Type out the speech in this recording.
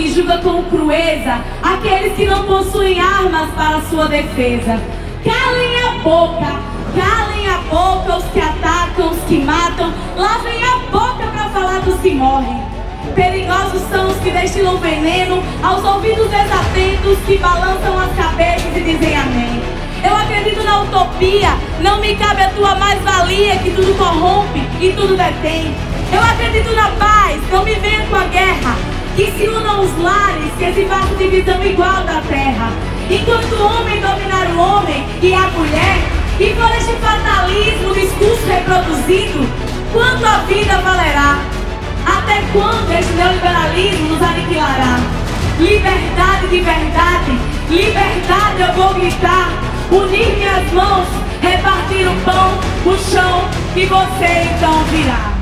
que julga com crueza aqueles que não possuem armas para sua defesa. Calem a boca, calem a boca os que atacam, os que matam, lavem a boca para falar dos que morrem. Perigosos são os que destilam veneno aos ouvidos desatentos que balançam as cabeças e dizem amém. Eu acredito na utopia, não me cabe a tua mais-valia que tudo corrompe e tudo detém. Eu acredito na paz, não me venha com a guerra, se faça divisão igual da terra. Enquanto o homem dominar o homem e a mulher, e por este fatalismo, discurso reproduzido, quanto a vida valerá? Até quando este neoliberalismo nos aniquilará? Liberdade de verdade, liberdade eu vou gritar, unir minhas mãos, repartir o pão, o chão, e você então virá.